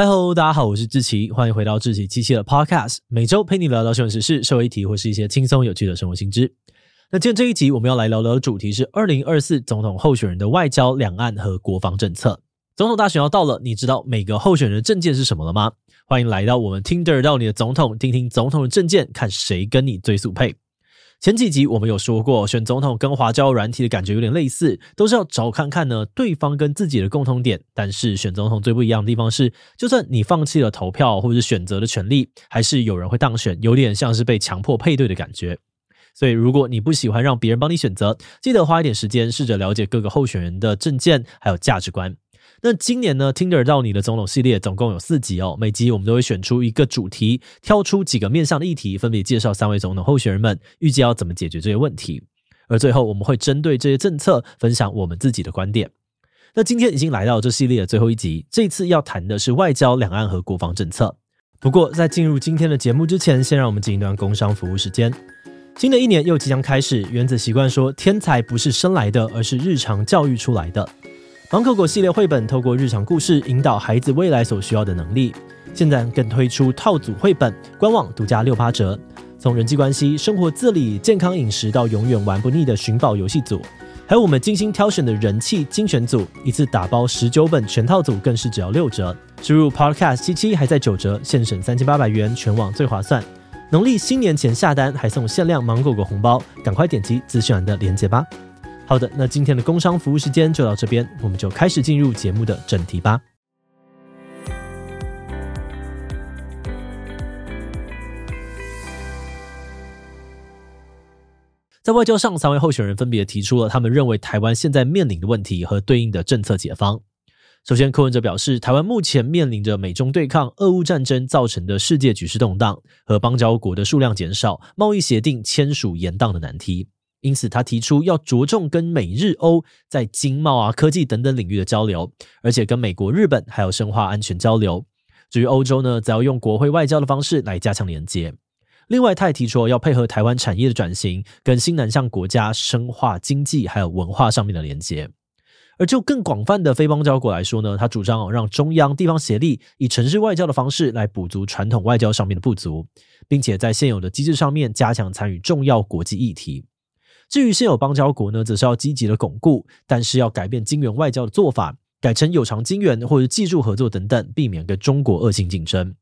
嗨喽，大家好，我是志奇，欢迎回到志祺七七的 Podcast，每周陪你聊聊新闻时事、社会议题或是一些轻松有趣的生活新知。那今天这一集我们要来聊聊的主题是二零二四总统候选人的外交、两岸和国防政策。总统大选要到了，你知道每个候选人的政见是什么了吗？欢迎来到我们听得到你的总统，听听总统的政见，看谁跟你最速配。前几集我们有说过，选总统跟滑胶软体的感觉有点类似，都是要找看看呢对方跟自己的共同点。但是选总统最不一样的地方是，就算你放弃了投票或者是选择的权利，还是有人会当选，有点像是被强迫配对的感觉。所以如果你不喜欢让别人帮你选择，记得花一点时间试着了解各个候选人的政见还有价值观。那今年呢，听得到你的总统系列总共有四集哦，每集我们都会选出一个主题，挑出几个面向的议题，分别介绍三位总统候选人们预计要怎么解决这些问题，而最后我们会针对这些政策分享我们自己的观点。那今天已经来到这系列的最后一集，这次要谈的是外交、两岸和国防政策。不过在进入今天的节目之前，先让我们进一段工商服务时间。新的一年又即将开始，原子习惯说，天才不是生来的，而是日常教育出来的。芒狗狗系列绘本透过日常故事引导孩子未来所需要的能力。现在更推出套组绘本，官网独家六八折。从人际关系、生活自理、健康饮食到永远玩不腻的寻宝游戏组，还有我们精心挑选的人气精选组，一次打包十九本全套组更是只要六折。输入 Podcast 七七还在九折，现省三千八百元，全网最划算。农历新年前下单还送限量芒狗狗红包，赶快点击资讯栏的链接吧。好的，那今天的工商服务时间就到这边，我们就开始进入节目的正题吧。在外交上，三位候选人分别提出了他们认为台湾现在面临的问题和对应的政策解方。首先，柯文哲表示，台湾目前面临着美中对抗、俄乌战争造成的世界局势动荡和邦交国的数量减少、贸易协定签署延宕的难题。因此，他提出要着重跟美日欧在经贸啊、科技等等领域的交流，而且跟美国、日本还有深化安全交流。至于欧洲呢，则要用国会外交的方式来加强连接。另外，他也提出要配合台湾产业的转型，跟新南向国家深化经济还有文化上面的连接。而就更广泛的非邦交国来说呢，他主张让中央地方协力，以城市外交的方式来补足传统外交上面的不足，并且在现有的机制上面加强参与重要国际议题。至于现有邦交国呢，则是要积极的巩固，但是要改变金援外交的做法，改成有偿金援或者技术合作等等，避免跟中国恶性竞争。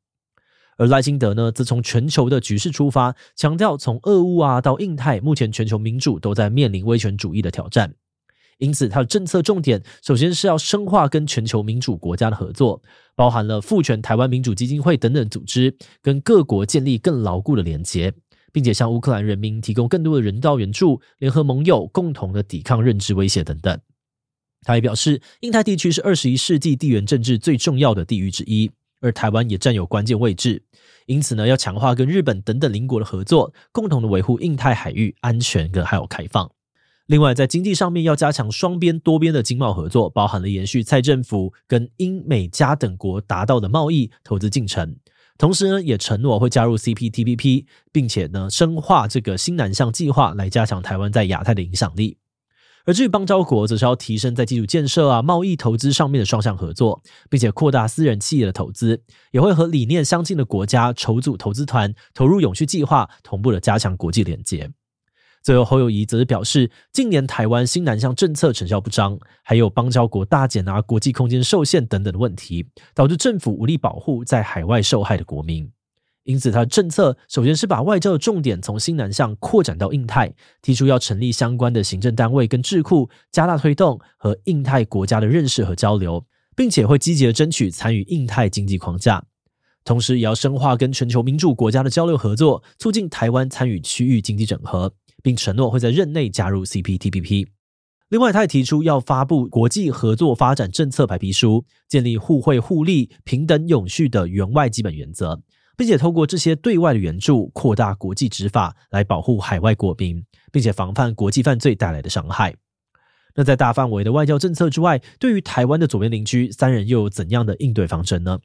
而赖清德呢，则从全球的局势出发，强调从俄乌啊到印太，目前全球民主都在面临威权主义的挑战，因此他的政策重点，首先是要深化跟全球民主国家的合作，包含了赋权台湾民主基金会等等组织，跟各国建立更牢固的连结。并且向乌克兰人民提供更多的人道援助，联合盟友共同的抵抗认知威胁等等。他也表示，印太地区是二十一世纪地缘政治最重要的地域之一，而台湾也占有关键位置。因此呢，要强化跟日本等等邻国的合作，共同的维护印太海域安全跟还有开放。另外，在经济上面要加强双边多边的经贸合作，包含了延续蔡政府跟英美加等国达到的贸易投资进程。同时呢，也承诺会加入 CPTPP，并且呢，深化这个新南向计划，来加强台湾在亚太的影响力。而至于邦交国，则是要提升在基础建设啊、贸易投资上面的双向合作，并且扩大私人企业的投资，也会和理念相近的国家筹组投资团，投入永续计划，同步的加强国际连接。最后，侯友宜则是表示，近年台湾新南向政策成效不彰，还有邦交国大减啊、国际空间受限等等的问题，导致政府无力保护在海外受害的国民。因此，他的政策首先是把外交的重点从新南向扩展到印太，提出要成立相关的行政单位跟智库，加大推动和印太国家的认识和交流，并且会积极的争取参与印太经济框架。同时，也要深化跟全球民主国家的交流合作，促进台湾参与区域经济整合。并承诺会在任内加入 CPTPP。另外，他也提出要发布国际合作发展政策白皮书，建立互惠互利、平等永续的援外基本原则，并且透过这些对外的援助，扩大国际执法，来保护海外国民，并且防范国际犯罪带来的伤害。那在大范围的外交政策之外，对于台湾的左边邻居，三人又有怎样的应对方针呢？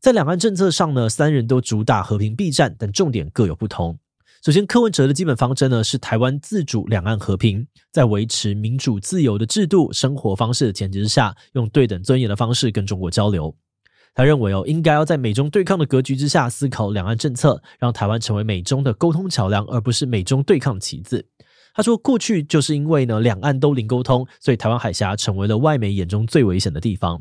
在两岸政策上呢，三人都主打和平避战，但重点各有不同。首先，柯文哲的基本方针呢是台湾自主、两岸和平，在维持民主自由的制度、生活方式的前提之下，用对等尊严的方式跟中国交流。他认为哦，应该要在美中对抗的格局之下思考两岸政策，让台湾成为美中的沟通桥梁，而不是美中对抗的棋子。他说，过去就是因为呢，两岸都零沟通，所以台湾海峡成为了外媒眼中最危险的地方。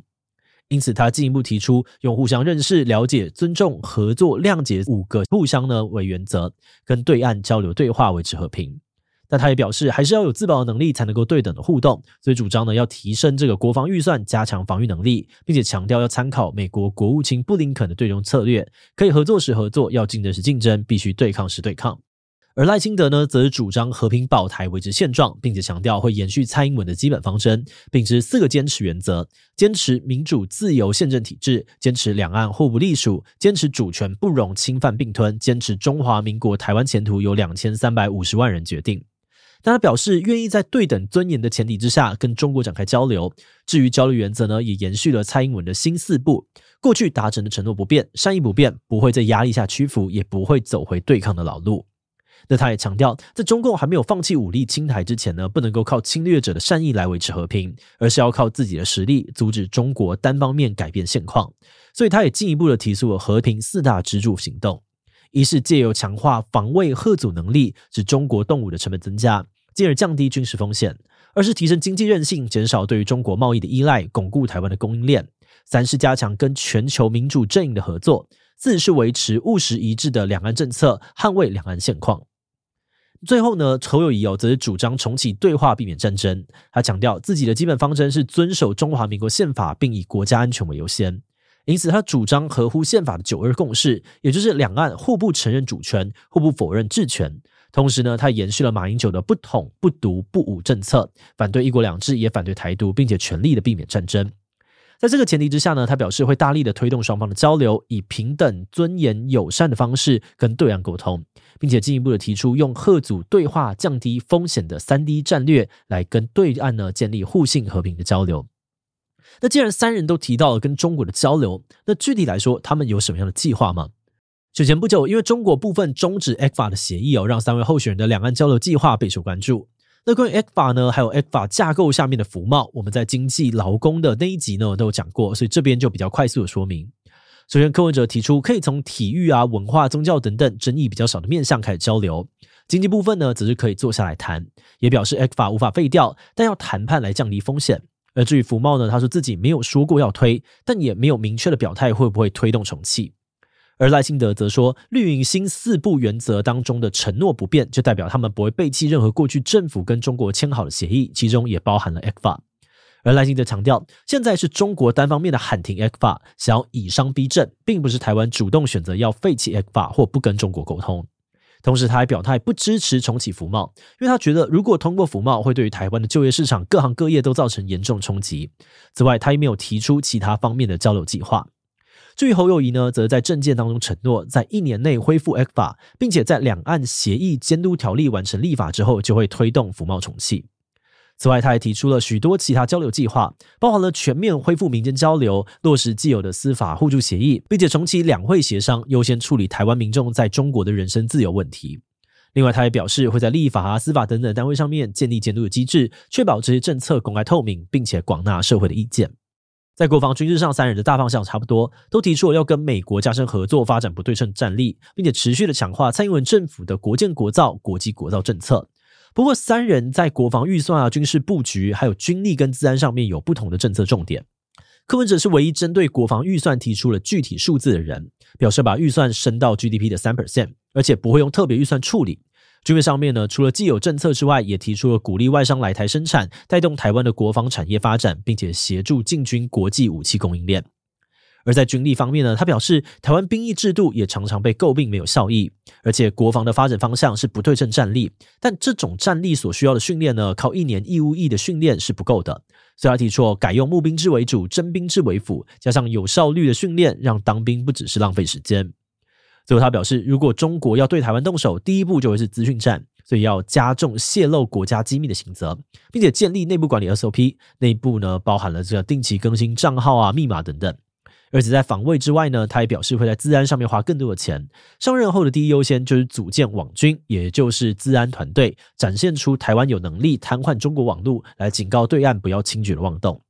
因此，他进一步提出用互相认识、了解、尊重、合作、谅解五个互相呢为原则，跟对岸交流对话维持和平。但他也表示，还是要有自保的能力，才能够对等的互动，所以主张呢要提升这个国防预算，加强防御能力，并且强调要参考美国国务卿布林肯的对中策略，可以合作时合作，要竞争时竞争，必须对抗时对抗。而赖清德呢，则是主张和平保台，维持现状，并且强调会延续蔡英文的基本方针，秉持四个坚持原则：坚持民主自由宪政体制，坚持两岸互不隶属，坚持主权不容侵犯并吞，坚持中华民国台湾前途由两千三百五十万人决定。但他表示愿意在对等尊严的前提之下跟中国展开交流。至于交流原则呢，也延续了蔡英文的新四步：过去达成的承诺不变，善意不变，不会在压力下屈服，也不会走回对抗的老路。那他也强调，在中共还没有放弃武力侵台之前呢，不能够靠侵略者的善意来维持和平，而是要靠自己的实力阻止中国单方面改变现况。所以，他也进一步的提出了和平四大支柱行动：一是借由强化防卫吓阻能力，使中国动武的成本增加，进而降低军事风险；二是提升经济韧性，减少对于中国贸易的依赖，巩固台湾的供应链；三是加强跟全球民主阵营的合作；四是维持务实一致的两岸政策，捍卫两岸现况。最后呢，侯友宜哦，则是主张重启对话，避免战争。他强调自己的基本方针是遵守中华民国宪法，并以国家安全为优先。因此，他主张合乎宪法的九二共识，也就是两岸互不承认主权，互不否认治权。同时呢，他延续了马英九的不统、不独、不武政策，反对一国两制，也反对台独，并且全力的避免战争。在这个前提之下呢，他表示会大力的推动双方的交流，以平等、尊严、友善的方式跟对岸沟通，并且进一步的提出用贺组对话、降低风险的三 D 战略来跟对岸呢建立互信和平的交流。那既然三人都提到了跟中国的交流，那具体来说，他们有什么样的计划吗？就前不久，因为中国部分终止 ECFA 的协议哦，让三位候选人的两岸交流计划备受关注。那关于 ECFA 呢，还有 ECFA 架构下面的服贸，我们在经济劳工的那一集呢都有讲过，所以这边就比较快速的说明。首先，柯文哲提出可以从体育啊、文化、宗教等等争议比较少的面向开始交流，经济部分呢则是可以坐下来谈，也表示 ECFA 无法废掉，但要谈判来降低风险。而至于服贸呢，他说自己没有说过要推，但也没有明确的表态会不会推动重启。而赖清德则说，绿营新四不原则当中的承诺不变，就代表他们不会背弃任何过去政府跟中国签好的协议，其中也包含了 ECFA。而赖清德强调，现在是中国单方面的喊停 ECFA，想要以商逼政，并不是台湾主动选择要废弃 ECFA 或不跟中国沟通。同时，他还表态不支持重启服贸，因为他觉得如果通过服贸，会对于台湾的就业市场各行各业都造成严重冲击。此外，他也没有提出其他方面的交流计划。至于侯友宜呢，则在政见当中承诺，在一年内恢复 ECFA，并且在两岸协议监督条例完成立法之后，就会推动服贸重启。此外，他还提出了许多其他交流计划，包含了全面恢复民间交流、落实既有的司法互助协议，并且重启两会协商，优先处理台湾民众在中国的人身自由问题。另外，他也表示会在立法啊、司法等等单位上面建立监督的机制，确保这些政策公开透明，并且广纳社会的意见。在国防军事上，三人的大方向差不多，都提出了要跟美国加深合作，发展不对称战力，并且持续的强化蔡英文政府的国建国造、国际国造政策。不过，三人在国防预算啊、军事布局，还有军力跟资安上面有不同的政策重点。柯文哲是唯一针对国防预算提出了具体数字的人，表示把预算升到 GDP 的三 percent，而且不会用特别预算处理。军备上面呢，除了既有政策之外，也提出了鼓励外商来台生产，带动台湾的国防产业发展，并且协助进军国际武器供应链。而在军力方面呢，他表示，台湾兵役制度也常常被诟病没有效益，而且国防的发展方向是不对称战力，但这种战力所需要的训练呢，靠一年义务役的训练是不够的，所以他提出改用募兵制为主，征兵制为辅，加上有效率的训练，让当兵不只是浪费时间。最后，他表示，如果中国要对台湾动手，第一步就会是资讯战，所以要加重泄露国家机密的刑责，并且建立内部管理 SOP，内部呢包含了这个定期更新账号啊、密码等等。而且在防卫之外呢，他也表示会在资安上面花更多的钱。上任后的第一优先就是组建网军，也就是资安团队，展现出台湾有能力瘫痪中国网络，来警告对岸不要轻举妄动。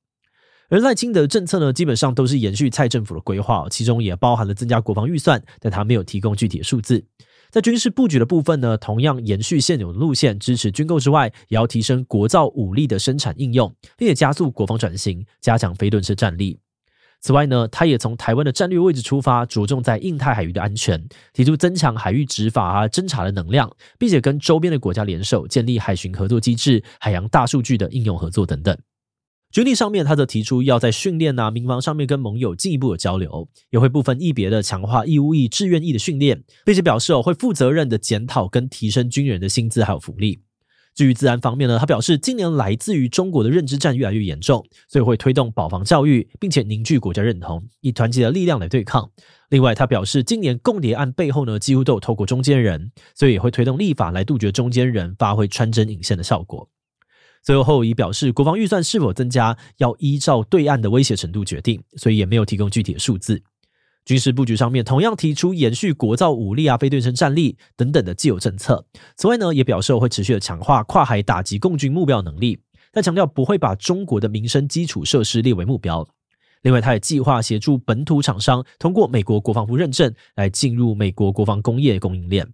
而赖清德政策呢，基本上都是延续蔡政府的规划，其中也包含了增加国防预算，但他没有提供具体的数字。在军事布局的部分呢，同样延续现有的路线，支持军购之外，也要提升国造武力的生产应用，并且加速国防转型，加强非盾式战力。此外呢，他也从台湾的战略位置出发，着重在印太海域的安全，提出增强海域执法啊、侦查的能量，并且跟周边的国家联手，建立海巡合作机制、海洋大数据的应用合作等等。军力上面，他则提出要在训练啊、民防上面跟盟友进一步的交流，也会不分役别的强化义务役、志愿役的训练，并且表示哦会负责任的检讨跟提升军人的薪资还有福利。至于资安方面呢，他表示今年来自于中国的认知战越来越严重，所以会推动保防教育，并且凝聚国家认同，以团结的力量来对抗。另外，他表示今年共谍案背后呢几乎都有透过中间人，所以也会推动立法来杜绝中间人发挥穿针引线的效果。最后，侯友宜表示，国防预算是否增加要依照对岸的威胁程度决定，所以也没有提供具体的数字。军事布局上面，同样提出延续国造武力啊、非对称战力等等的既有政策。此外呢，也表示会持续的强化跨海打击共军目标能力，但强调不会把中国的民生基础设施列为目标。另外，他也计划协助本土厂商通过美国国防部认证来进入美国国防工业供应链。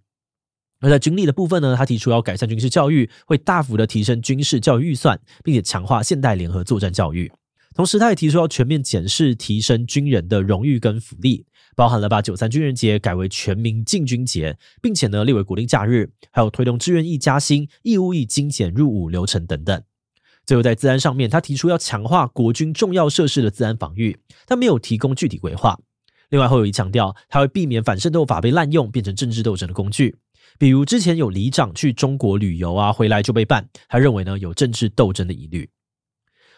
而在军力的部分呢，他提出要改善军事教育，会大幅的提升军事教育预算，并且强化现代联合作战教育。同时，他也提出要全面检视提升军人的荣誉跟福利，包含了把九三军人节改为全民禁军节，并且呢列为国定假日，还有推动志愿役加薪、义务役精简入伍流程等等。最后，在自安上面，他提出要强化国军重要设施的自安防御，但没有提供具体规划。另外，侯友宜强调，他会避免反渗透法被滥用，变成政治斗争的工具。比如之前有里长去中国旅游啊，回来就被办，他认为呢有政治斗争的疑虑。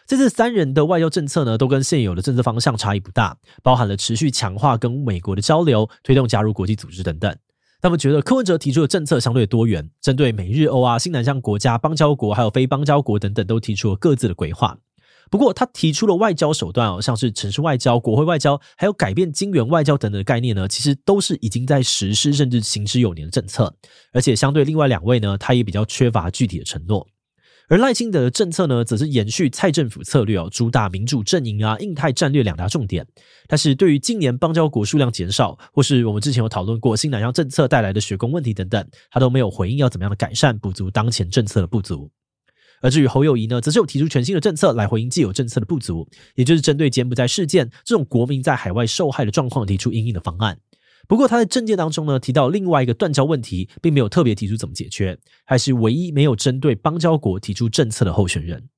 这次三人的外交政策呢，都跟现有的政策方向差异不大，包含了持续强化跟美国的交流，推动加入国际组织等等。他们觉得柯文哲提出的政策相对多元，针对美日欧啊、新南向国家、邦交国还有非邦交国等等，都提出了各自的规划。不过，他提出了外交手段哦，像是城市外交、国会外交，还有改变金援外交等等的概念呢，其实都是已经在实施甚至行之有年的政策。而且，相对另外两位呢，他也比较缺乏具体的承诺。而赖清德的政策呢，则是延续蔡政府策略哦，主打民主阵营啊、印太战略两大重点。但是，对于近年邦交国数量减少，或是我们之前有讨论过新南向政策带来的学工问题等等，他都没有回应要怎么样的改善，补足当前政策的不足。而至于侯友宜呢，则是有提出全新的政策来回应既有政策的不足，也就是针对柬埔寨事件这种国民在海外受害的状况提出因应的方案。不过他在政见当中呢，提到另外一个断交问题，并没有特别提出怎么解决，还是唯一没有针对邦交国提出政策的候选人。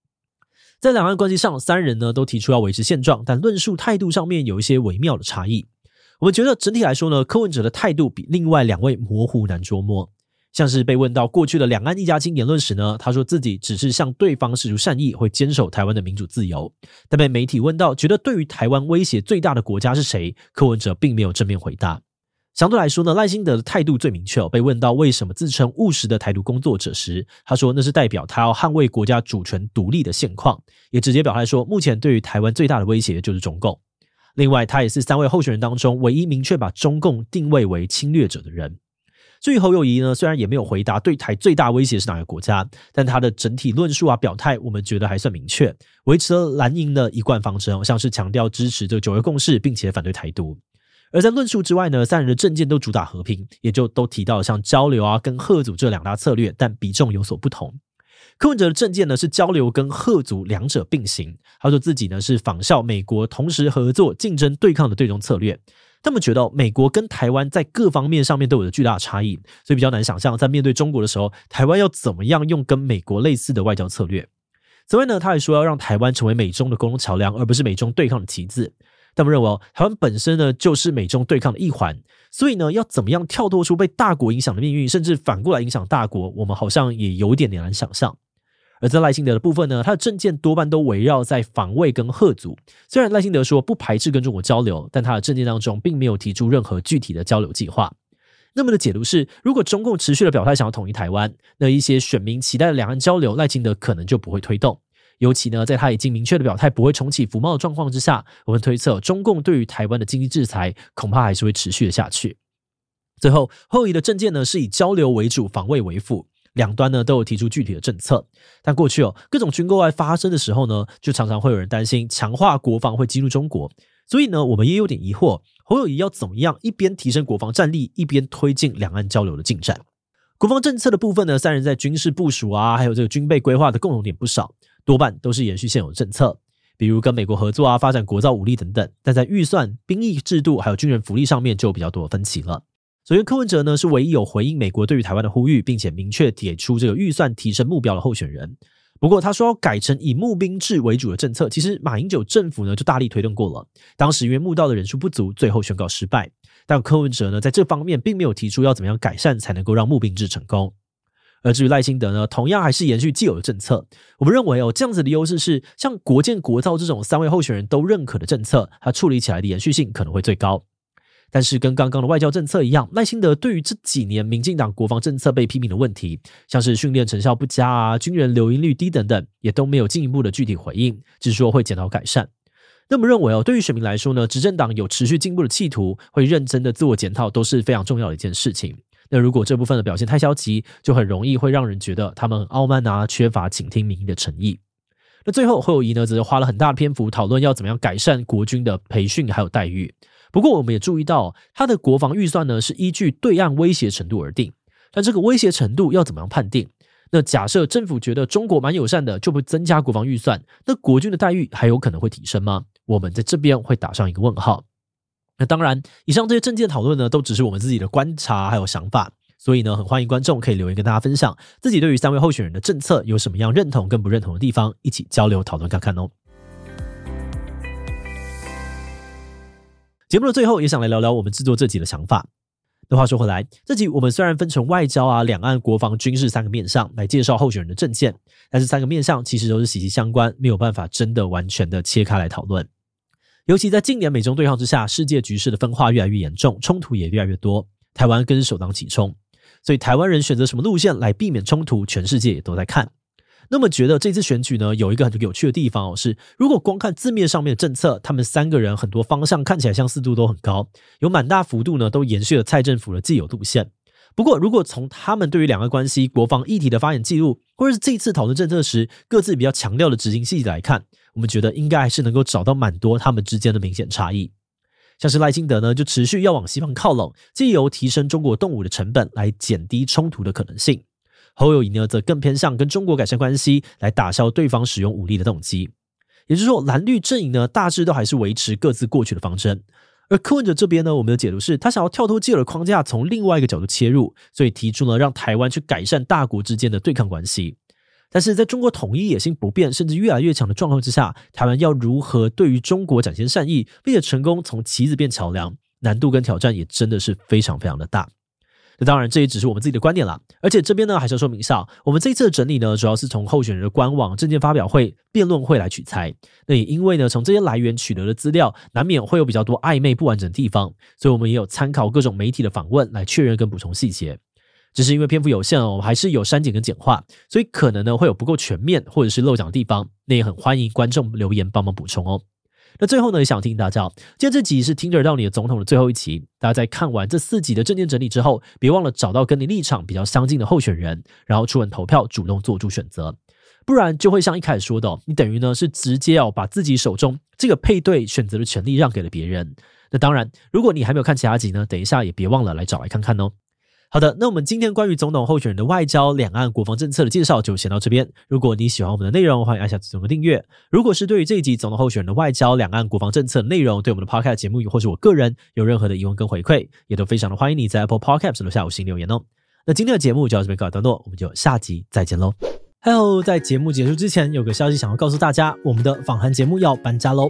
在两岸关系上，三人呢都提出要维持现状，但论述态度上面有一些微妙的差异。我们觉得整体来说呢，柯文哲的态度比另外两位模糊难捉摸。像是被问到过去的两岸一家亲言论时呢，他说自己只是向对方示出善意，会坚守台湾的民主自由。但被媒体问到觉得对于台湾威胁最大的国家是谁，柯文哲并没有正面回答。相对来说呢，赖清德的态度最明确。被问到为什么自称务实的台独工作者时，他说那是代表他要捍卫国家主权独立的现况，也直接表态说目前对于台湾最大的威胁就是中共。另外，他也是三位候选人当中唯一明确把中共定位为侵略者的人。至于侯友宜呢，虽然也没有回答对台最大威胁是哪个国家，但他的整体论述啊、表态，我们觉得还算明确，维持了蓝营的一贯方针，像是强调支持这个九二共识，并且反对台独。而在论述之外呢，三人的政见都主打和平，也就都提到像交流啊跟吓阻这两大策略，但比重有所不同。柯文哲的政见呢是交流跟吓阻两者并行，他说自己呢是仿效美国同时合作、竞争、对抗的对中策略。他们觉得美国跟台湾在各方面上面都有着巨大的差异，所以比较难想象在面对中国的时候，台湾要怎么样用跟美国类似的外交策略。此外呢，他还说要让台湾成为美中的沟通桥梁，而不是美中对抗的棋子。他们认为哦，台湾本身呢就是美中对抗的一环，所以呢，要怎么样跳脱出被大国影响的命运，甚至反过来影响大国，我们好像也有点点难想象。而在赖清德的部分呢，他的政见多半都围绕在防卫跟吓阻。虽然赖清德说不排斥跟中国交流，但他的政见当中并没有提出任何具体的交流计划。那么的解读是，如果中共持续的表态想要统一台湾，那一些选民期待的两岸交流，赖清德可能就不会推动。尤其呢，在他已经明确的表态不会重启服贸的状况之下，我们推测中共对于台湾的经济制裁恐怕还是会持续的下去。最后，侯友宜的政见呢是以交流为主，防卫为辅。两端呢都有提出具体的政策。但过去哦，各种军购案发生的时候呢，就常常会有人担心强化国防会激怒中国。所以呢，我们也有点疑惑，侯友谊要怎么样一边提升国防战力，一边推进两岸交流的进展？国防政策的部分呢，三人在军事部署啊，还有这个军备规划的共同点不少，多半都是延续现有政策。比如跟美国合作啊，发展国造武力等等，但在预算、兵役制度还有军人福利上面就有比较多的分歧了。首先，柯文哲呢是唯一有回应美国对于台湾的呼吁，并且明确给出这个预算提升目标的候选人。不过，他说要改成以募兵制为主的政策，其实马英九政府呢就大力推动过了，当时因为募到的人数不足，最后宣告失败。但柯文哲呢在这方面并没有提出要怎么样改善才能够让募兵制成功。而至于赖清德呢，同样还是延续既有的政策。我们认为哦，这样子的优势是，像国建国造这种三位候选人都认可的政策，它处理起来的延续性可能会最高。但是跟刚刚的外交政策一样，赖清德对于这几年民进党国防政策被批评的问题，像是训练成效不佳啊、军人留营率低等等，也都没有进一步的具体回应，只是说会检讨改善。那么认为哦，对于选民来说呢，执政党有持续进步的企图，会认真的自我检讨，都是非常重要的一件事情。那如果这部分的表现太消极，就很容易会让人觉得他们很傲慢啊，缺乏倾听民意的诚意。那最后侯友谊呢，则是花了很大的篇幅讨论要怎么样改善国军的培训还有待遇。不过我们也注意到，他的国防预算呢是依据对岸威胁程度而定。但这个威胁程度要怎么样判定？那假设政府觉得中国蛮友善的，就不增加国防预算，那国军的待遇还有可能会提升吗？我们在这边会打上一个问号。那当然，以上这些政见讨论呢，都只是我们自己的观察还有想法，所以呢，很欢迎观众可以留言跟大家分享自己对于三位候选人的政策有什么样认同跟不认同的地方，一起交流讨论看看哦。节目的最后，也想来聊聊我们制作这集的想法。那话说回来，这集我们虽然分成外交啊、两岸、国防、军事三个面向来介绍候选人的政见，但是三个面向其实都是息息相关，没有办法真的完全的切开来讨论。尤其在近年美中对抗之下，世界局势的分化越来越严重，冲突也越来越多，台湾更是首当其冲。所以台湾人选择什么路线来避免冲突，全世界也都在看。那么觉得这次选举呢，有一个很有趣的地方哦，是如果光看字面上面的政策，他们三个人很多方向看起来相似度都很高，有蛮大幅度呢都延续了蔡政府的既有路线。不过如果从他们对于两岸关系、国防议题的发言记录，或者是这次讨论政策时各自比较强调的执行细节来看，我们觉得应该还是能够找到蛮多他们之间的明显差异，像是赖清德呢，就持续要往西方靠拢，借由提升中国动武的成本来减低冲突的可能性；侯友宜呢，则更偏向跟中国改善关系，来打消对方使用武力的动机。也就是说，蓝绿阵营呢，大致都还是维持各自过去的方针。而柯文哲这边呢，我们的解读是他想要跳脱既有的框架，从另外一个角度切入，所以提出了让台湾去改善大国之间的对抗关系。但是在中国统一野心不变，甚至越来越强的状况之下，台湾要如何对于中国展现善意，并且成功从棋子变桥梁，难度跟挑战也真的是非常非常的大。那当然，这也只是我们自己的观点啦。而且这边呢，还是要说明一下，我们这一次的整理呢，主要是从候选人的官网、证件发表会、辩论会来取材。那也因为呢，从这些来源取得的资料，难免会有比较多暧昧不完整的地方，所以我们也有参考各种媒体的访问来确认跟补充细节。只是因为篇幅有限哦，我们还是有删减跟简化，所以可能呢会有不够全面或者是漏讲的地方，那也很欢迎观众留言帮忙补充哦。那最后呢，也想提醒大家，今天这集是听得到你的总统的最后一集，大家在看完这四集的证件整理之后，别忘了找到跟你立场比较相近的候选人，然后出门投票，主动做出选择，不然就会像一开始说的，你等于呢是直接哦把自己手中这个配对选择的权利让给了别人。那当然，如果你还没有看其他集呢，等一下也别忘了来找来看看哦。好的，那我们今天关于总统候选人的外交、两岸、国防政策的介绍就先到这边。如果你喜欢我们的内容，欢迎按下左边的订阅。如果是对于这一集总统候选人的外交、两岸、国防政策的内容，对我们的 Podcast 节目或是我个人有任何的疑问跟回馈，也都非常的欢迎你在 Apple Podcast 留下五星留言哦。那今天的节目就到这边告一段落，我们就下集再见喽。还有在节目结束之前，有个消息想要告诉大家，我们的访谈节目要搬家喽。